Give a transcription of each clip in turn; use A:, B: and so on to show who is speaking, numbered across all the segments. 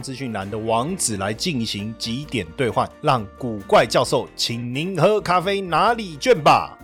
A: 资讯栏的网址来进行几点兑换，让古怪教授请您喝咖啡拿礼券吧。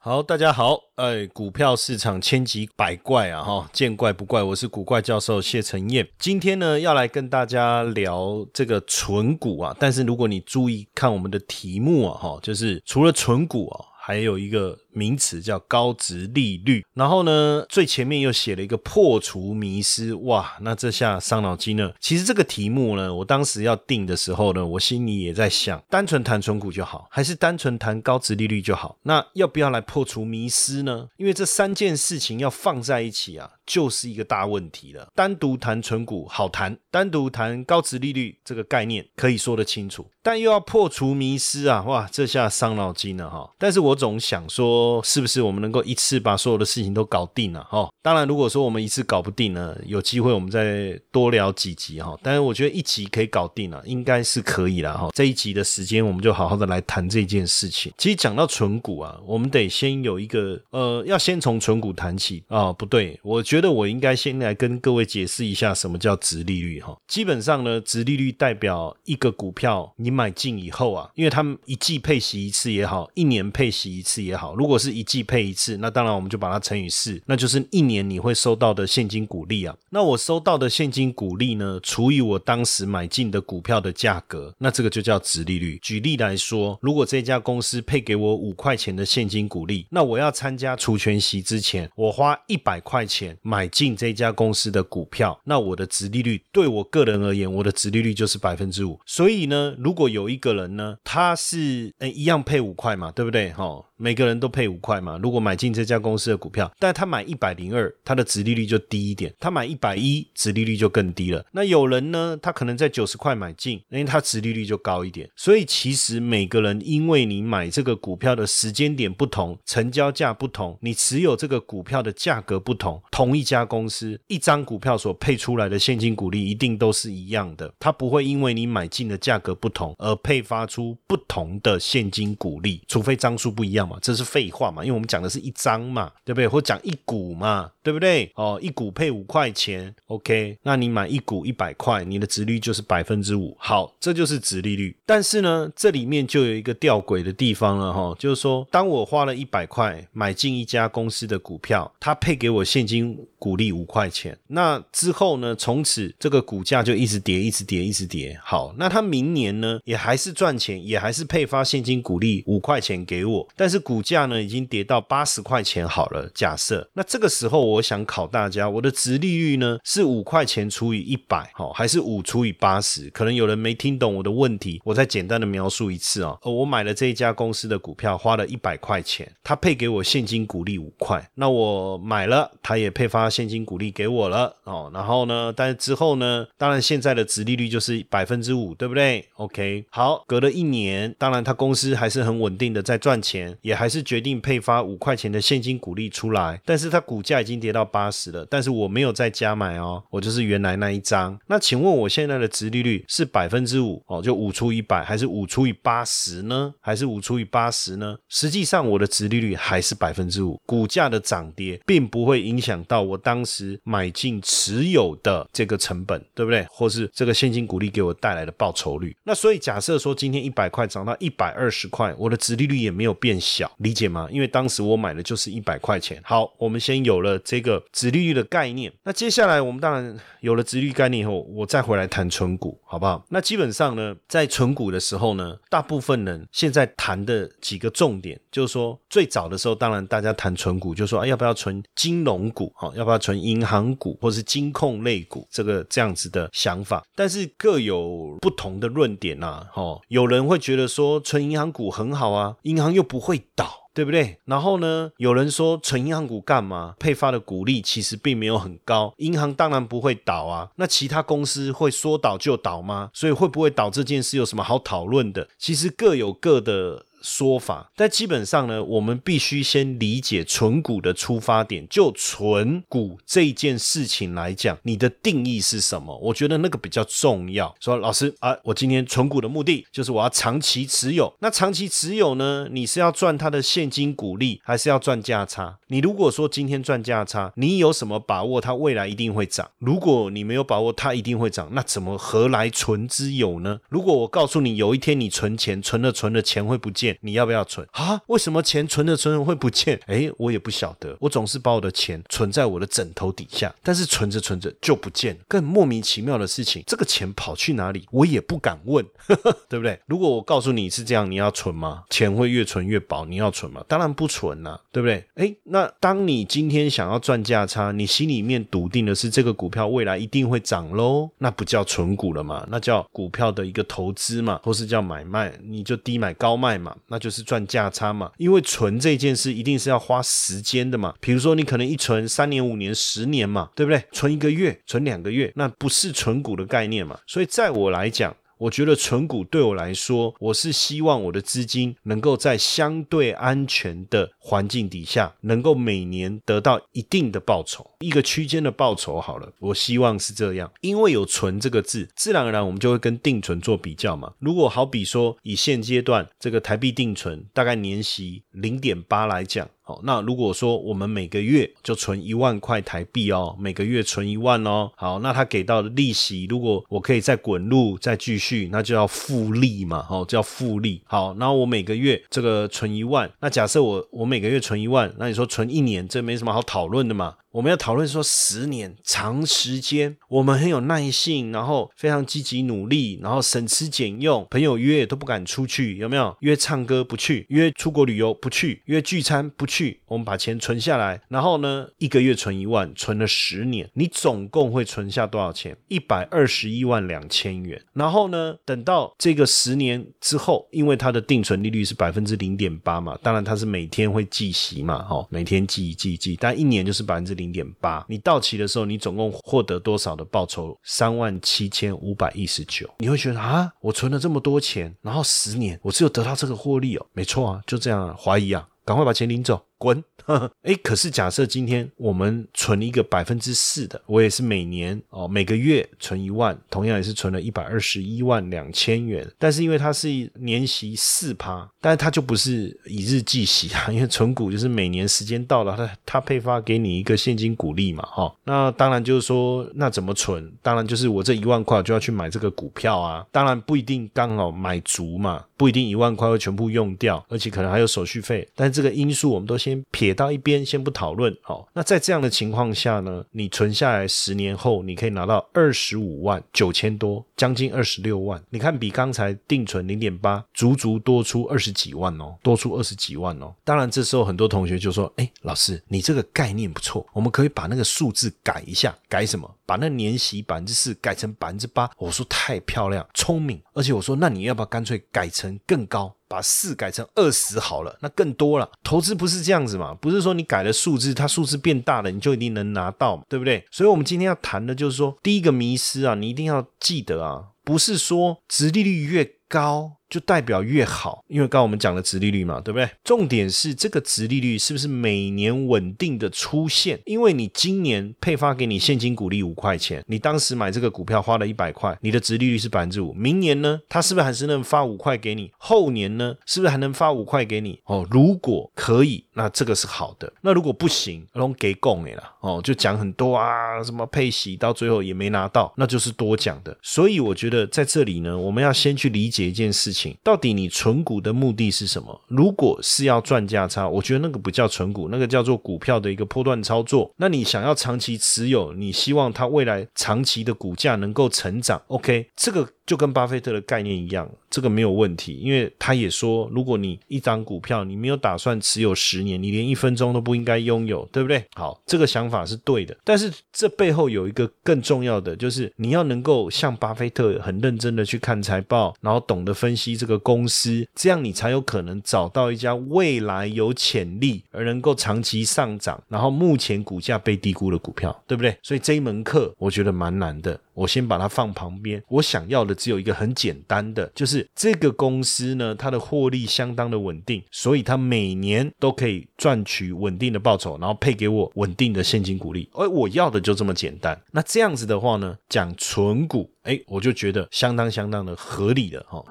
A: 好，大家好，哎，股票市场千奇百怪啊，哈，见怪不怪。我是古怪教授谢承彦，今天呢要来跟大家聊这个纯股啊。但是如果你注意看我们的题目啊，哈，就是除了纯股啊，还有一个。名词叫高值利率，然后呢，最前面又写了一个破除迷失，哇，那这下伤脑筋了。其实这个题目呢，我当时要定的时候呢，我心里也在想，单纯谈存股就好，还是单纯谈高值利率就好？那要不要来破除迷失呢？因为这三件事情要放在一起啊，就是一个大问题了。单独谈存股好谈，单独谈高值利率这个概念可以说得清楚，但又要破除迷失啊，哇，这下伤脑筋了哈。但是我总想说。是不是我们能够一次把所有的事情都搞定了？哈，当然，如果说我们一次搞不定呢，有机会我们再多聊几集哈。但是我觉得一集可以搞定了，应该是可以了哈。这一集的时间，我们就好好的来谈这件事情。其实讲到纯股啊，我们得先有一个呃，要先从纯股谈起啊。不对，我觉得我应该先来跟各位解释一下什么叫值利率哈。基本上呢，值利率代表一个股票你买进以后啊，因为他们一季配息一次也好，一年配息一次也好，如如果是一季配一次，那当然我们就把它乘以四，那就是一年你会收到的现金股利啊。那我收到的现金股利呢，除以我当时买进的股票的价格，那这个就叫值利率。举例来说，如果这家公司配给我五块钱的现金股利，那我要参加除权息之前，我花一百块钱买进这家公司的股票，那我的值利率对我个人而言，我的值利率就是百分之五。所以呢，如果有一个人呢，他是诶一样配五块嘛，对不对？哈。每个人都配五块嘛，如果买进这家公司的股票，但他买一百零二，他的值利率就低一点；他买一百一，值利率就更低了。那有人呢，他可能在九十块买进，因为他值利率就高一点。所以其实每个人，因为你买这个股票的时间点不同，成交价不同，你持有这个股票的价格不同，同一家公司一张股票所配出来的现金股利一定都是一样的，它不会因为你买进的价格不同而配发出不同的现金股利，除非张数不一样。这是废话嘛？因为我们讲的是一张嘛，对不对？或讲一股嘛，对不对？哦，一股配五块钱，OK？那你买一股一百块，你的值率就是百分之五。好，这就是值利率。但是呢，这里面就有一个吊诡的地方了哈，就是说，当我花了一百块买进一家公司的股票，它配给我现金股利五块钱，那之后呢，从此这个股价就一直跌，一直跌，一直跌。好，那它明年呢，也还是赚钱，也还是配发现金股利五块钱给我，但是。股价呢已经跌到八十块钱好了，假设那这个时候我想考大家，我的值利率呢是五块钱除以一百，好还是五除以八十？可能有人没听懂我的问题，我再简单的描述一次啊。我买了这一家公司的股票，花了一百块钱，他配给我现金股利五块，那我买了，他也配发现金股利给我了哦。然后呢，但是之后呢，当然现在的值利率就是百分之五，对不对？OK，好，隔了一年，当然他公司还是很稳定的在赚钱。也还是决定配发五块钱的现金股利出来，但是它股价已经跌到八十了，但是我没有再加买哦，我就是原来那一张。那请问我现在的值利率是百分之五哦，就五除以百，还是五除以八十呢？还是五除以八十呢？实际上我的值利率还是百分之五，股价的涨跌并不会影响到我当时买进持有的这个成本，对不对？或是这个现金股利给我带来的报酬率。那所以假设说今天一百块涨到一百二十块，我的值利率也没有变小。理解吗？因为当时我买的就是一百块钱。好，我们先有了这个直利率的概念。那接下来我们当然有了直利率概念以后，我再回来谈存股，好不好？那基本上呢，在存股的时候呢，大部分人现在谈的几个重点，就是说最早的时候，当然大家谈存股，就说啊，要不要存金融股？哈，要不要存银行股或是金控类股？这个这样子的想法，但是各有不同的论点呐。哈，有人会觉得说存银行股很好啊，银行又不会。倒。对不对？然后呢，有人说存银行股干嘛？配发的股利其实并没有很高，银行当然不会倒啊。那其他公司会说倒就倒吗？所以会不会倒这件事有什么好讨论的？其实各有各的。说法，但基本上呢，我们必须先理解存股的出发点。就存股这件事情来讲，你的定义是什么？我觉得那个比较重要。说老师啊，我今天存股的目的就是我要长期持有。那长期持有呢，你是要赚它的现金股利，还是要赚价差？你如果说今天赚价差，你有什么把握它未来一定会涨？如果你没有把握它一定会涨，那怎么何来存之有呢？如果我告诉你，有一天你存钱，存了存了钱会不见。你要不要存啊？为什么钱存着存着会不见？哎，我也不晓得。我总是把我的钱存在我的枕头底下，但是存着存着就不见了。更莫名其妙的事情，这个钱跑去哪里，我也不敢问，呵 呵对不对？如果我告诉你是这样，你要存吗？钱会越存越薄，你要存吗？当然不存呐，对不对？哎，那当你今天想要赚价差，你心里面笃定的是这个股票未来一定会涨喽，那不叫存股了嘛？那叫股票的一个投资嘛，或是叫买卖，你就低买高卖嘛。那就是赚价差嘛，因为存这件事一定是要花时间的嘛。比如说你可能一存三年、五年、十年嘛，对不对？存一个月、存两个月，那不是存股的概念嘛。所以在我来讲。我觉得存股对我来说，我是希望我的资金能够在相对安全的环境底下，能够每年得到一定的报酬，一个区间的报酬。好了，我希望是这样，因为有“存”这个字，自然而然我们就会跟定存做比较嘛。如果好比说以现阶段这个台币定存大概年息零点八来讲。好，那如果说我们每个月就存一万块台币哦，每个月存一万哦，好，那他给到的利息，如果我可以再滚入再继续，那就要复利嘛，哦，叫复利。好，那我每个月这个存一万，那假设我我每个月存一万，那你说存一年，这没什么好讨论的嘛。我们要讨论说，十年长时间，我们很有耐性，然后非常积极努力，然后省吃俭用，朋友约都不敢出去，有没有？约唱歌不去，约出国旅游不去，约聚餐不去。我们把钱存下来，然后呢，一个月存一万，存了十年，你总共会存下多少钱？一百二十一万两千元。然后呢，等到这个十年之后，因为它的定存利率是百分之零点八嘛，当然它是每天会计息嘛，哈，每天计计计，但一年就是百分之零。点八，你到期的时候，你总共获得多少的报酬？三万七千五百一十九。你会觉得啊，我存了这么多钱，然后十年我只有得到这个获利哦？没错啊，就这样，怀疑啊，赶快把钱领走，滚！哎，可是假设今天我们存一个百分之四的，我也是每年哦每个月存一万，同样也是存了一百二十一万两千元。但是因为它是年息四趴，但是它就不是以日计息啊，因为存股就是每年时间到了，它它配发给你一个现金股利嘛，哈。那当然就是说，那怎么存？当然就是我这一万块就要去买这个股票啊。当然不一定刚好买足嘛，不一定一万块会全部用掉，而且可能还有手续费。但这个因素我们都先撇。到一边先不讨论，好，那在这样的情况下呢，你存下来十年后，你可以拿到二十五万九千多，将近二十六万。你看，比刚才定存零点八，足足多出二十几万哦，多出二十几万哦。当然，这时候很多同学就说：“哎，老师，你这个概念不错，我们可以把那个数字改一下，改什么？把那年息百分之四改成百分之八。”我说太漂亮，聪明，而且我说，那你要不要干脆改成更高？把四改成二十好了，那更多了。投资不是这样子嘛？不是说你改了数字，它数字变大了，你就一定能拿到，对不对？所以，我们今天要谈的就是说，第一个迷失啊，你一定要记得啊，不是说殖利率越高。就代表越好，因为刚刚我们讲的值利率嘛，对不对？重点是这个值利率是不是每年稳定的出现？因为你今年配发给你现金股利五块钱，你当时买这个股票花了一百块，你的值利率是百分之五。明年呢，它是不是还是能发五块给你？后年呢，是不是还能发五块给你？哦，如果可以，那这个是好的。那如果不行，拢给供你了哦，就讲很多啊，什么配息到最后也没拿到，那就是多讲的。所以我觉得在这里呢，我们要先去理解一件事情。到底你存股的目的是什么？如果是要赚价差，我觉得那个不叫存股，那个叫做股票的一个波段操作。那你想要长期持有，你希望它未来长期的股价能够成长，OK，这个。就跟巴菲特的概念一样，这个没有问题，因为他也说，如果你一张股票你没有打算持有十年，你连一分钟都不应该拥有，对不对？好，这个想法是对的，但是这背后有一个更重要的，就是你要能够像巴菲特很认真的去看财报，然后懂得分析这个公司，这样你才有可能找到一家未来有潜力而能够长期上涨，然后目前股价被低估的股票，对不对？所以这一门课我觉得蛮难的。我先把它放旁边。我想要的只有一个很简单的，就是这个公司呢，它的获利相当的稳定，所以它每年都可以赚取稳定的报酬，然后配给我稳定的现金股利。而我要的就这么简单。那这样子的话呢，讲纯股，哎，我就觉得相当相当的合理了哈。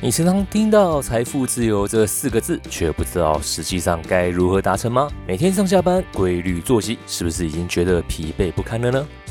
B: 你时常听到“财富自由”这四个字，却不知道实际上该如何达成吗？每天上下班规律作息，是不是已经觉得疲惫不堪了呢？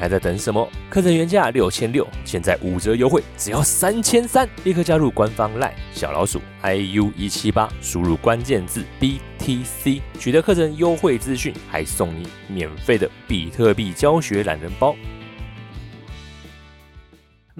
B: 还在等什么？课程原价六千六，现在五折优惠，只要三千三！立刻加入官方 LINE 小老鼠 iu 一七八，输入关键字 BTC，取得课程优惠资讯，还送你免费的比特币教学懒人包。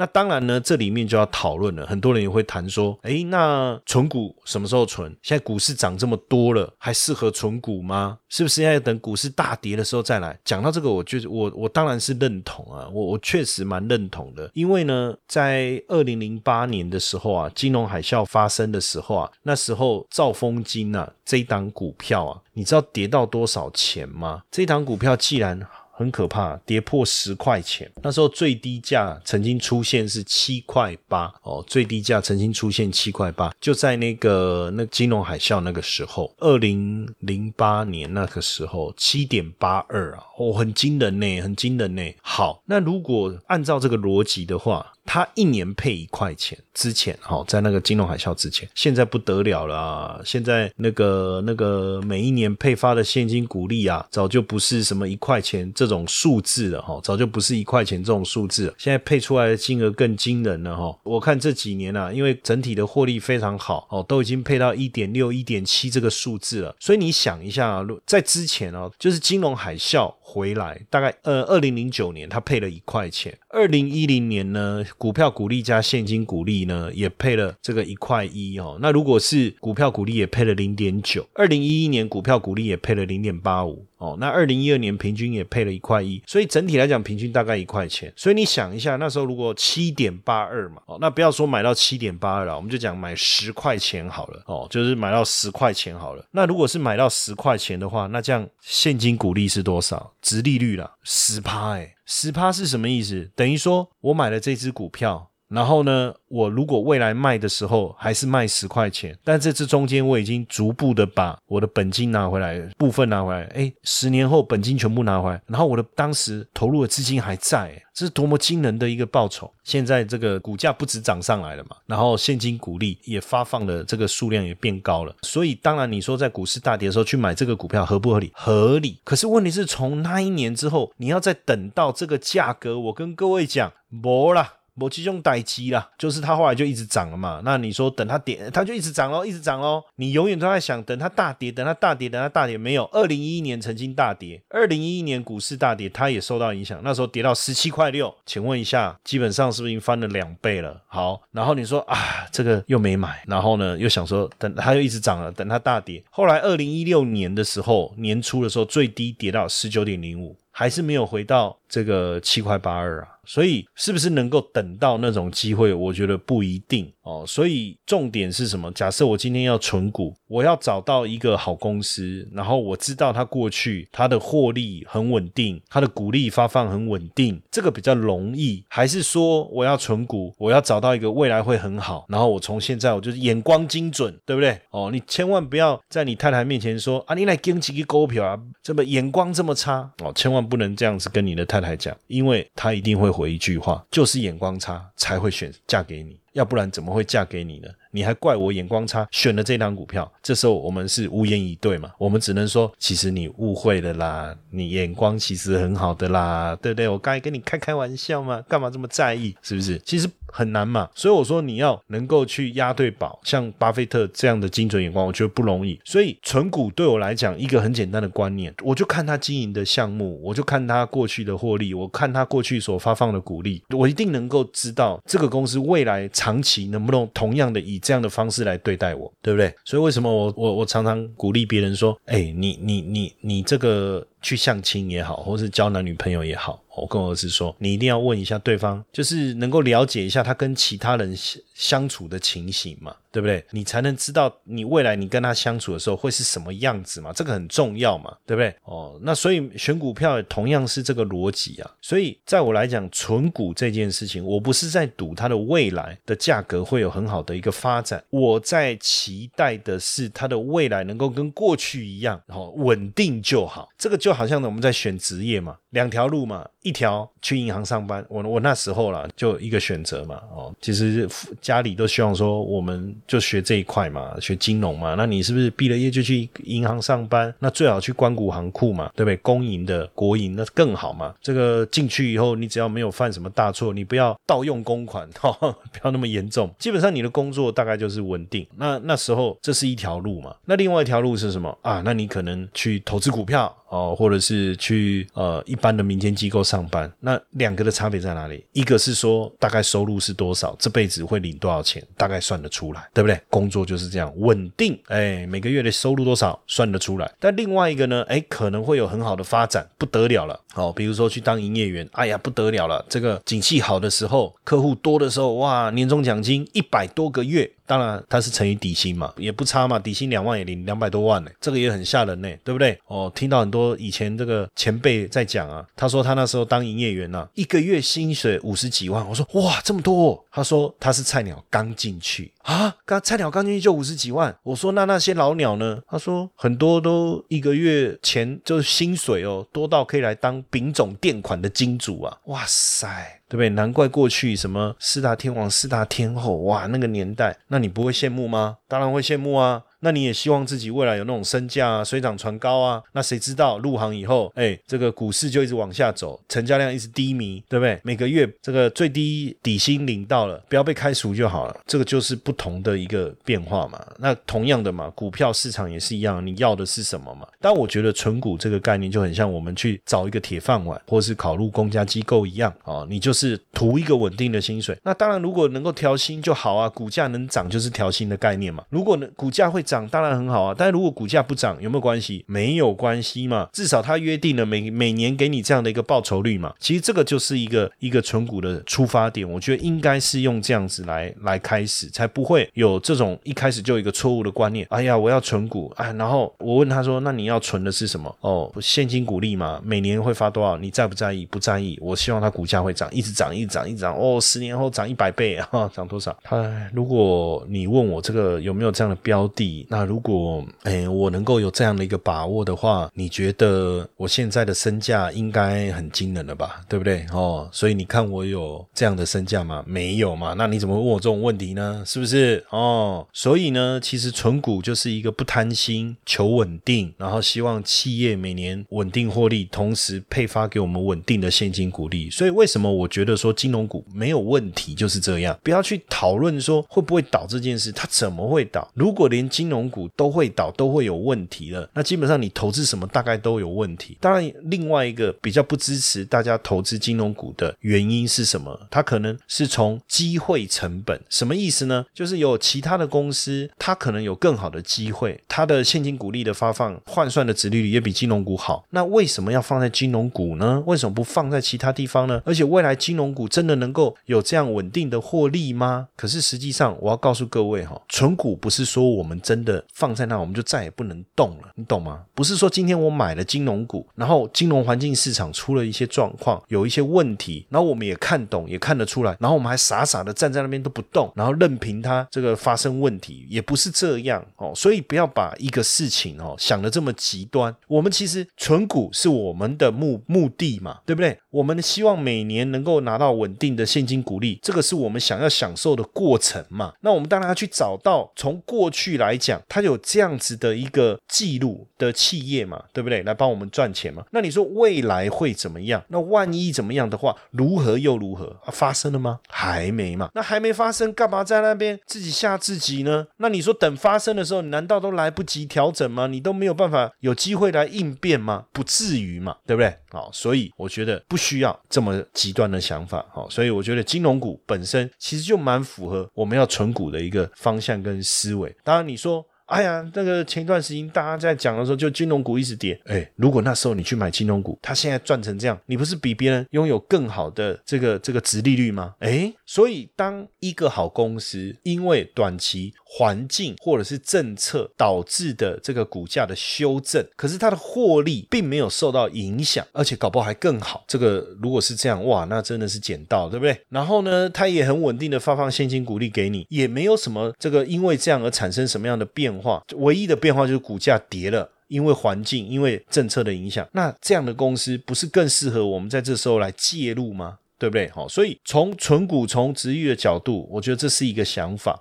A: 那当然呢，这里面就要讨论了。很多人也会谈说，哎，那存股什么时候存？现在股市涨这么多了，还适合存股吗？是不是要等股市大跌的时候再来？讲到这个，我觉得我我当然是认同啊，我我确实蛮认同的。因为呢，在二零零八年的时候啊，金融海啸发生的时候啊，那时候兆丰金啊这一档股票啊，你知道跌到多少钱吗？这一档股票既然很可怕，跌破十块钱。那时候最低价曾经出现是七块八哦，最低价曾经出现七块八，就在那个那金融海啸那个时候，二零零八年那个时候七点八二啊，哦，很惊人呢，很惊人呢。好，那如果按照这个逻辑的话。他一年配一块钱，之前哈，在那个金融海啸之前，现在不得了了。现在那个那个每一年配发的现金股利啊，早就不是什么一块钱这种数字了哈，早就不是一块钱这种数字，现在配出来的金额更惊人了哈。我看这几年啊，因为整体的获利非常好哦，都已经配到一点六、一点七这个数字了。所以你想一下啊，在之前哦，就是金融海啸回来，大概呃二零零九年，他配了一块钱，二零一零年呢？股票股利加现金股利呢，也配了这个一块一哦。那如果是股票股利也配了零点九，二零一一年股票股利也配了零点八五哦。那二零一二年平均也配了一块一，所以整体来讲平均大概一块钱。所以你想一下，那时候如果七点八二嘛，哦，那不要说买到七点八二了，我们就讲买十块钱好了哦，就是买到十块钱好了。那如果是买到十块钱的话，那这样现金股利是多少？值利率了，十趴哎。十趴是什么意思？等于说我买了这只股票，然后呢？我如果未来卖的时候还是卖十块钱，但这次中间我已经逐步的把我的本金拿回来，部分拿回来，哎，十年后本金全部拿回来，然后我的当时投入的资金还在，这是多么惊人的一个报酬！现在这个股价不止涨上来了嘛，然后现金股利也发放的这个数量也变高了，所以当然你说在股市大跌的时候去买这个股票合不合理？合理。可是问题是从那一年之后，你要再等到这个价格，我跟各位讲，没了。某几种待机啦，就是它后来就一直涨了嘛。那你说等它跌，它就一直涨喽，一直涨喽。你永远都在想等它大跌，等它大跌，等它大跌。没有，二零一一年曾经大跌，二零一一年股市大跌，它也受到影响。那时候跌到十七块六，请问一下，基本上是不是已经翻了两倍了？好，然后你说啊，这个又没买，然后呢又想说等它又一直涨了，等它大跌。后来二零一六年的时候，年初的时候最低跌到十九点零五。还是没有回到这个七块八二啊，所以是不是能够等到那种机会？我觉得不一定哦。所以重点是什么？假设我今天要存股，我要找到一个好公司，然后我知道它过去它的获利很稳定，它的股利发放很稳定，这个比较容易。还是说我要存股，我要找到一个未来会很好，然后我从现在我就是眼光精准，对不对？哦，你千万不要在你太太面前说啊，你来跟几个股票啊，这么眼光这么差哦，千万不能这样子跟你的太太讲，因为她一定会回一句话，就是眼光差才会选嫁给你。要不然怎么会嫁给你呢？你还怪我眼光差，选了这档股票。这时候我们是无言以对嘛？我们只能说，其实你误会了啦，你眼光其实很好的啦，对不对？我刚才跟你开开玩笑嘛，干嘛这么在意？是不是？其实很难嘛。所以我说你要能够去押对宝，像巴菲特这样的精准眼光，我觉得不容易。所以存股对我来讲，一个很简单的观念，我就看他经营的项目，我就看他过去的获利，我看他过去所发放的股利，我一定能够知道这个公司未来。长期能不能同样的以这样的方式来对待我，对不对？所以为什么我我我常常鼓励别人说，哎，你你你你这个。去相亲也好，或是交男女朋友也好，我跟我儿子说，你一定要问一下对方，就是能够了解一下他跟其他人相处的情形嘛，对不对？你才能知道你未来你跟他相处的时候会是什么样子嘛，这个很重要嘛，对不对？哦，那所以选股票同样是这个逻辑啊。所以在我来讲，存股这件事情，我不是在赌它的未来的价格会有很好的一个发展，我在期待的是它的未来能够跟过去一样，然后稳定就好。这个就。好像呢，我们在选职业嘛，两条路嘛，一条去银行上班，我我那时候啦，就一个选择嘛，哦，其实家里都希望说，我们就学这一块嘛，学金融嘛，那你是不是毕了业就去银行上班？那最好去关谷行库嘛，对不对？公营的、国营那更好嘛。这个进去以后，你只要没有犯什么大错，你不要盗用公款，哈，不要那么严重。基本上你的工作大概就是稳定。那那时候这是一条路嘛，那另外一条路是什么啊？那你可能去投资股票。哦，或者是去呃一般的民间机构上班，那两个的差别在哪里？一个是说大概收入是多少，这辈子会领多少钱，大概算得出来，对不对？工作就是这样稳定，哎，每个月的收入多少算得出来。但另外一个呢，哎，可能会有很好的发展，不得了了。哦，比如说去当营业员，哎呀，不得了了。这个景气好的时候，客户多的时候，哇，年终奖金一百多个月。当然，它是乘以底薪嘛，也不差嘛，底薪两万也领两百多万呢，这个也很吓人呢，对不对？哦，听到很多以前这个前辈在讲啊，他说他那时候当营业员呢，一个月薪水五十几万，我说哇，这么多？他说他是菜鸟刚进去啊，刚菜鸟刚进去就五十几万，我说那那些老鸟呢？他说很多都一个月钱就是薪水哦，多到可以来当丙种垫款的金主啊，哇塞！对不对？难怪过去什么四大天王、四大天后，哇，那个年代，那你不会羡慕吗？当然会羡慕啊。那你也希望自己未来有那种身价啊，水涨船高啊？那谁知道入行以后，哎，这个股市就一直往下走，成交量一直低迷，对不对？每个月这个最低底薪领到了，不要被开除就好了。这个就是不同的一个变化嘛。那同样的嘛，股票市场也是一样，你要的是什么嘛？但我觉得存股这个概念就很像我们去找一个铁饭碗，或是考入公家机构一样啊，你就是图一个稳定的薪水。那当然，如果能够调薪就好啊，股价能涨就是调薪的概念嘛。如果呢，股价会。涨当然很好啊，但如果股价不涨，有没有关系？没有关系嘛，至少他约定了每每年给你这样的一个报酬率嘛。其实这个就是一个一个存股的出发点，我觉得应该是用这样子来来开始，才不会有这种一开始就有一个错误的观念。哎呀，我要存股，哎，然后我问他说，那你要存的是什么？哦，现金股利嘛，每年会发多少？你在不在意？不在意。我希望它股价会涨，一直涨，一直涨，一直涨。哦，十年后涨一百倍啊，涨多少？他如果你问我这个有没有这样的标的？那如果哎，我能够有这样的一个把握的话，你觉得我现在的身价应该很惊人了吧？对不对？哦，所以你看我有这样的身价吗？没有嘛？那你怎么问我这种问题呢？是不是？哦，所以呢，其实存股就是一个不贪心、求稳定，然后希望企业每年稳定获利，同时配发给我们稳定的现金股利。所以为什么我觉得说金融股没有问题，就是这样。不要去讨论说会不会倒这件事，它怎么会倒？如果连金金融股都会倒，都会有问题了。那基本上你投资什么大概都有问题。当然，另外一个比较不支持大家投资金融股的原因是什么？它可能是从机会成本，什么意思呢？就是有其他的公司，它可能有更好的机会，它的现金股利的发放换算的值利率也比金融股好。那为什么要放在金融股呢？为什么不放在其他地方呢？而且未来金融股真的能够有这样稳定的获利吗？可是实际上，我要告诉各位哈，纯股不是说我们真的放在那，我们就再也不能动了，你懂吗？不是说今天我买了金融股，然后金融环境市场出了一些状况，有一些问题，然后我们也看懂，也看得出来，然后我们还傻傻的站在那边都不动，然后任凭它这个发生问题，也不是这样哦。所以不要把一个事情哦想的这么极端。我们其实存股是我们的目目的嘛，对不对？我们希望每年能够拿到稳定的现金股利，这个是我们想要享受的过程嘛。那我们当然要去找到从过去来讲，它有这样子的一个记录的企业嘛，对不对？来帮我们赚钱嘛。那你说未来会怎么样？那万一怎么样的话，如何又如何？发生了吗？还没嘛。那还没发生，干嘛在那边自己吓自己呢？那你说等发生的时候，难道都来不及调整吗？你都没有办法有机会来应变吗？不至于嘛，对不对？好，所以我觉得不需要这么极端的想法。好，所以我觉得金融股本身其实就蛮符合我们要存股的一个方向跟思维。当然你说。哎呀，那个前一段时间大家在讲的时候，就金融股一直跌。哎，如果那时候你去买金融股，它现在赚成这样，你不是比别人拥有更好的这个这个值利率吗？哎，所以当一个好公司因为短期环境或者是政策导致的这个股价的修正，可是它的获利并没有受到影响，而且搞不好还更好。这个如果是这样，哇，那真的是捡到，对不对？然后呢，它也很稳定的发放现金股利给你，也没有什么这个因为这样而产生什么样的变。化唯一的变化就是股价跌了，因为环境、因为政策的影响。那这样的公司不是更适合我们在这时候来介入吗？对不对？好，所以从纯股、从值域的角度，我觉得这是一个想法。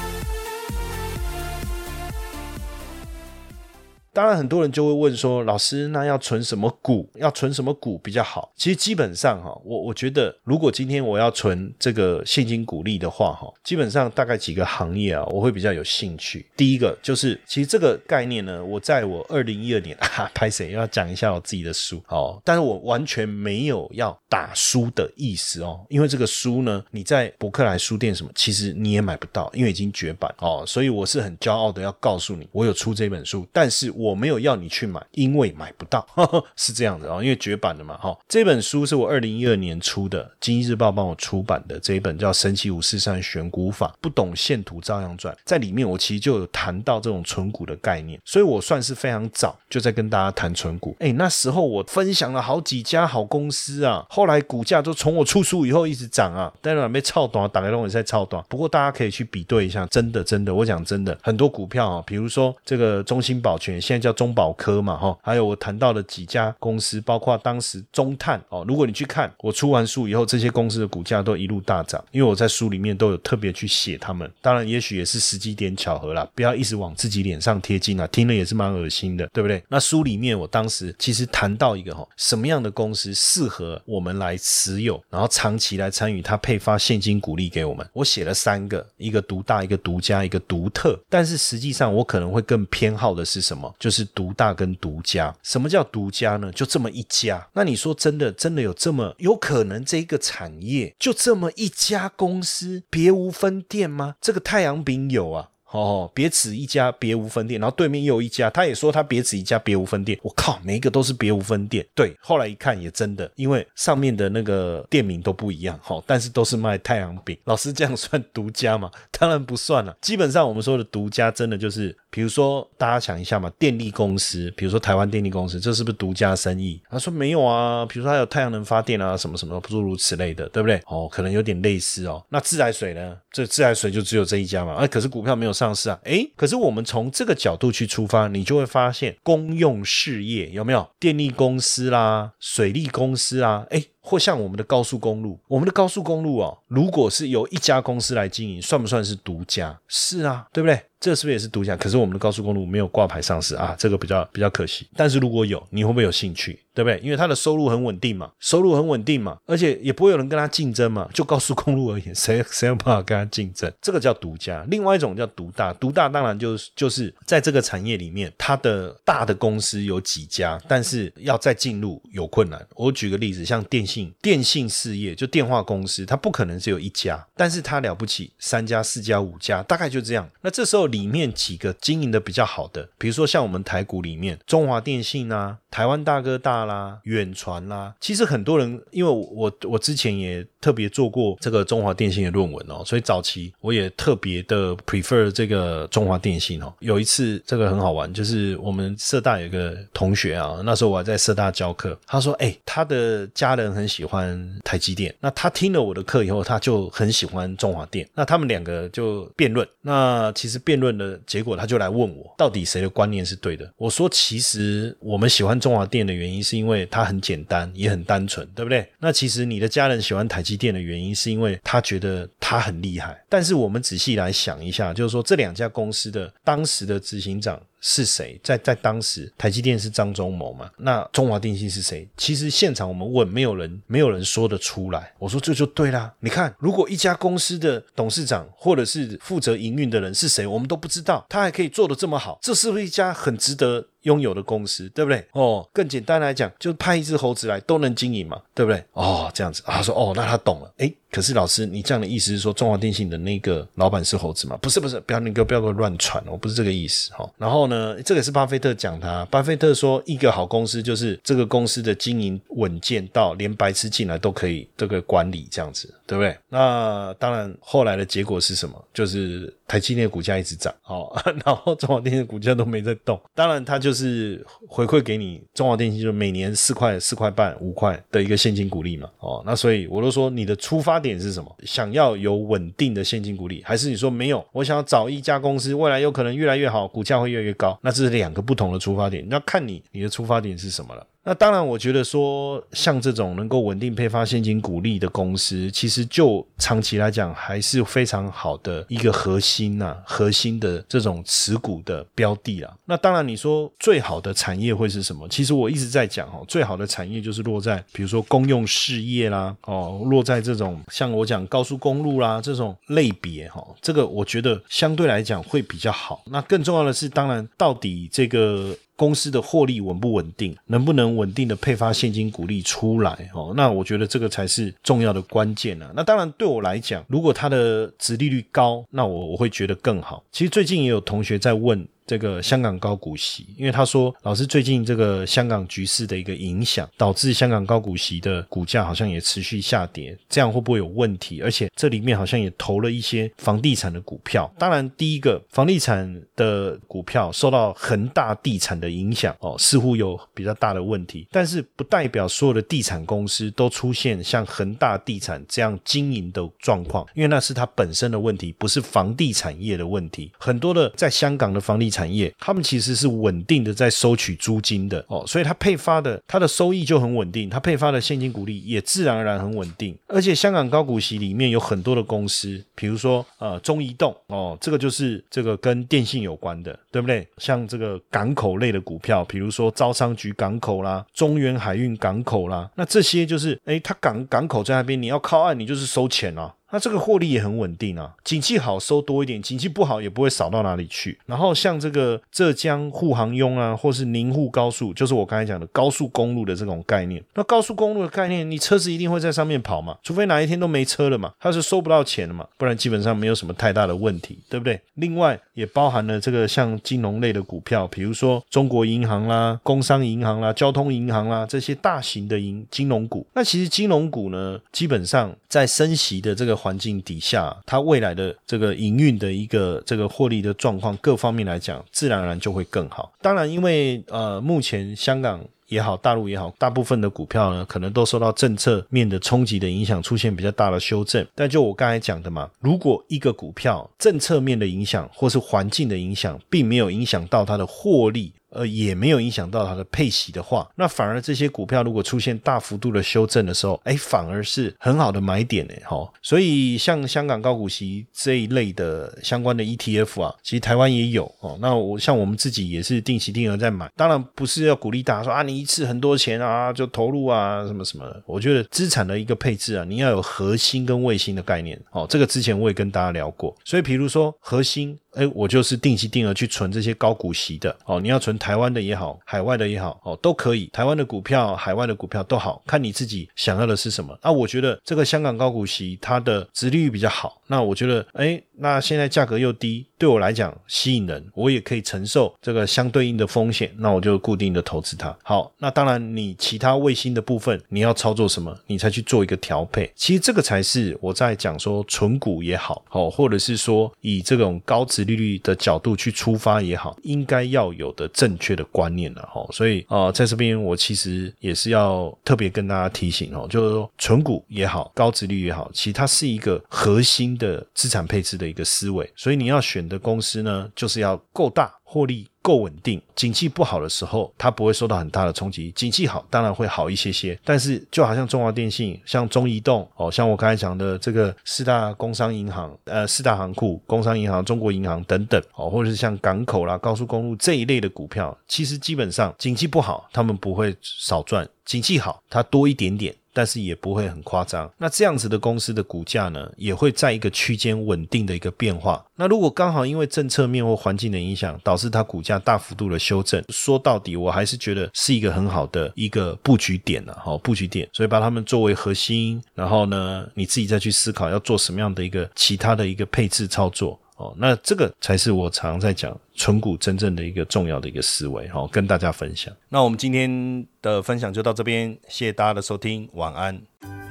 A: 当然，很多人就会问说：“老师，那要存什么股？要存什么股比较好？”其实基本上哈，我我觉得，如果今天我要存这个现金股利的话哈，基本上大概几个行业啊，我会比较有兴趣。第一个就是，其实这个概念呢，我在我二零一二年 啊，拍谁要讲一下我自己的书哦，但是我完全没有要打书的意思哦，因为这个书呢，你在博客来书店什么，其实你也买不到，因为已经绝版哦，所以我是很骄傲的要告诉你，我有出这本书，但是。我没有要你去买，因为买不到，是这样的啊，因为绝版了嘛。哈，这本书是我二零一二年出的，《经济日报》帮我出版的这一本叫《神奇五四三选股法》，不懂线图照样赚。在里面，我其实就有谈到这种存股的概念，所以我算是非常早就在跟大家谈存股。哎，那时候我分享了好几家好公司啊，后来股价都从我出书以后一直涨啊，当然被超短，打开东西在超短。不过大家可以去比对一下，真的真的，我讲真的，很多股票啊，比如说这个中兴保全。现在叫中保科嘛，哈，还有我谈到的几家公司，包括当时中碳哦。如果你去看我出完书以后，这些公司的股价都一路大涨，因为我在书里面都有特别去写他们。当然，也许也是时机点巧合啦，不要一直往自己脸上贴金啊，听了也是蛮恶心的，对不对？那书里面我当时其实谈到一个哈，什么样的公司适合我们来持有，然后长期来参与它配发现金股利给我们。我写了三个，一个独大，一个独家，一个独特。但是实际上我可能会更偏好的是什么？就是独大跟独家。什么叫独家呢？就这么一家。那你说真的，真的有这么有可能这一个产业就这么一家公司，别无分店吗？这个太阳饼有啊。哦，别此一家，别无分店。然后对面又有一家，他也说他别此一家，别无分店。我靠，每一个都是别无分店。对，后来一看也真的，因为上面的那个店名都不一样，哈，但是都是卖太阳饼。老师这样 算独家吗？当然不算了。基本上我们说的独家，真的就是，比如说大家想一下嘛，电力公司，比如说台湾电力公司，这是不是独家生意？他说没有啊，比如说还有太阳能发电啊，什么什么诸如此类的，对不对？哦，可能有点类似哦。那自来水呢？这自来水就只有这一家嘛？哎，可是股票没有。上市啊，诶，可是我们从这个角度去出发，你就会发现公用事业有没有电力公司啦、水利公司啦，诶，或像我们的高速公路，我们的高速公路哦，如果是由一家公司来经营，算不算是独家？是啊，对不对？这是不是也是独家？可是我们的高速公路没有挂牌上市啊，这个比较比较可惜。但是如果有，你会不会有兴趣？对不对？因为它的收入很稳定嘛，收入很稳定嘛，而且也不会有人跟它竞争嘛。就高速公路而言，谁谁有办法跟它竞争？这个叫独家。另外一种叫独大，独大当然就是就是在这个产业里面，它的大的公司有几家，但是要再进入有困难。我举个例子，像电信电信事业，就电话公司，它不可能只有一家，但是它了不起，三家、四家、五家，大概就这样。那这时候里面几个经营的比较好的，比如说像我们台股里面，中华电信啊。台湾大哥大啦，远传啦，其实很多人，因为我我之前也特别做过这个中华电信的论文哦，所以早期我也特别的 prefer 这个中华电信哦。有一次这个很好玩，就是我们社大有一个同学啊，那时候我还在社大教课，他说：“哎，他的家人很喜欢台积电，那他听了我的课以后，他就很喜欢中华电。那他们两个就辩论，那其实辩论的结果，他就来问我，到底谁的观念是对的？我说，其实我们喜欢。中华电的原因是因为它很简单，也很单纯，对不对？那其实你的家人喜欢台积电的原因是因为他觉得他很厉害。但是我们仔细来想一下，就是说这两家公司的当时的执行长。是谁在在当时台积电是张忠谋嘛？那中华电信是谁？其实现场我们问，没有人没有人说得出来。我说这就对啦。你看，如果一家公司的董事长或者是负责营运的人是谁，我们都不知道，他还可以做得这么好，这是不是一家很值得拥有的公司？对不对？哦，更简单来讲，就派一只猴子来都能经营嘛，对不对？哦，这样子，他说哦，那他懂了。诶，可是老师，你这样的意思是说中华电信的那个老板是猴子吗？不是，不是，不要那个不要给我乱传，我不是这个意思哈。然后。呃这个是巴菲特讲的。巴菲特说，一个好公司就是这个公司的经营稳健到连白痴进来都可以这个管理这样子，对不对？那当然，后来的结果是什么？就是台积电股价一直涨，好，然后中华电信股价都没在动。当然，它就是回馈给你中华电信，就每年四块、四块半、五块的一个现金股利嘛。哦，那所以我都说，你的出发点是什么？想要有稳定的现金股利，还是你说没有？我想要找一家公司，未来有可能越来越好，股价会越来越。高，那这是两个不同的出发点，那看你你的出发点是什么了。那当然，我觉得说像这种能够稳定配发现金股利的公司，其实就长期来讲还是非常好的一个核心呐，核心的这种持股的标的啊。那当然，你说最好的产业会是什么？其实我一直在讲哦，最好的产业就是落在比如说公用事业啦，哦，落在这种像我讲高速公路啦这种类别哈，这个我觉得相对来讲会比较好。那更重要的是，当然到底这个。公司的获利稳不稳定，能不能稳定的配发现金股利出来？哦，那我觉得这个才是重要的关键啊。那当然对我来讲，如果它的值利率高，那我我会觉得更好。其实最近也有同学在问。这个香港高股息，因为他说老师最近这个香港局势的一个影响，导致香港高股息的股价好像也持续下跌，这样会不会有问题？而且这里面好像也投了一些房地产的股票。当然，第一个房地产的股票受到恒大地产的影响哦，似乎有比较大的问题。但是不代表所有的地产公司都出现像恒大地产这样经营的状况，因为那是它本身的问题，不是房地产业的问题。很多的在香港的房地产。业，他们其实是稳定的在收取租金的哦，所以它配发的它的收益就很稳定，它配发的现金股利也自然而然很稳定。而且香港高股息里面有很多的公司，比如说呃中移动哦，这个就是这个跟电信有关的，对不对？像这个港口类的股票，比如说招商局港口啦、中原海运港口啦，那这些就是哎，它港港口在那边，你要靠岸，你就是收钱啊。那这个获利也很稳定啊。景气好收多一点，景气不好也不会少到哪里去。然后像这个浙江沪杭甬啊，或是宁沪高速，就是我刚才讲的高速公路的这种概念。那高速公路的概念，你车子一定会在上面跑嘛，除非哪一天都没车了嘛，它是收不到钱的嘛，不然基本上没有什么太大的问题，对不对？另外也包含了这个像金融类的股票，比如说中国银行啦、工商银行啦、交通银行啦这些大型的银金融股。那其实金融股呢，基本上在升息的这个环境底下，它未来的这个营运的一个这个获利的状况，各方面来讲，自然而然就会更好。当然，因为呃，目前香港。也好，大陆也好，大部分的股票呢，可能都受到政策面的冲击的影响，出现比较大的修正。但就我刚才讲的嘛，如果一个股票政策面的影响或是环境的影响，并没有影响到它的获利。呃，也没有影响到它的配息的话，那反而这些股票如果出现大幅度的修正的时候，哎，反而是很好的买点呢。哈。所以像香港高股息这一类的相关的 ETF 啊，其实台湾也有哦。那我像我们自己也是定期定额在买，当然不是要鼓励大家说啊，你一次很多钱啊就投入啊什么什么。我觉得资产的一个配置啊，你要有核心跟卫星的概念哦。这个之前我也跟大家聊过，所以比如说核心。哎，我就是定期定额去存这些高股息的哦。你要存台湾的也好，海外的也好哦，都可以。台湾的股票、海外的股票都好看你自己想要的是什么。那我觉得这个香港高股息它的值利率比较好。那我觉得，哎，那现在价格又低，对我来讲吸引人，我也可以承受这个相对应的风险。那我就固定的投资它。好，那当然你其他卫星的部分你要操作什么，你才去做一个调配。其实这个才是我在讲说存股也好，哦，或者是说以这种高值。利率的角度去出发也好，应该要有的正确的观念了哈。所以啊，在这边我其实也是要特别跟大家提醒哦，就是说纯股也好，高值率也好，其实它是一个核心的资产配置的一个思维。所以你要选的公司呢，就是要够大。获利够稳定，景气不好的时候，它不会受到很大的冲击；景气好，当然会好一些些。但是，就好像中华电信、像中移动，哦，像我刚才讲的这个四大工商银行、呃，四大行库、工商银行、中国银行等等，哦，或者是像港口啦、高速公路这一类的股票，其实基本上景气不好，他们不会少赚；景气好，它多一点点。但是也不会很夸张。那这样子的公司的股价呢，也会在一个区间稳定的一个变化。那如果刚好因为政策面或环境的影响，导致它股价大幅度的修正，说到底，我还是觉得是一个很好的一个布局点了，好布局点。所以把它们作为核心，然后呢，你自己再去思考要做什么样的一个其他的一个配置操作。哦，那这个才是我常在讲纯股真正的一个重要的一个思维，好跟大家分享。那我们今天的分享就到这边，谢谢大家的收听，晚安。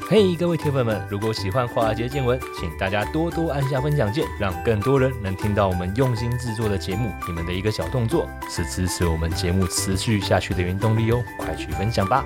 B: 嘿，各位铁粉们，如果喜欢华尔街见闻，请大家多多按下分享键，让更多人能听到我们用心制作的节目。你们的一个小动作，是支持我们节目持续下去的原动力哦，快去分享吧。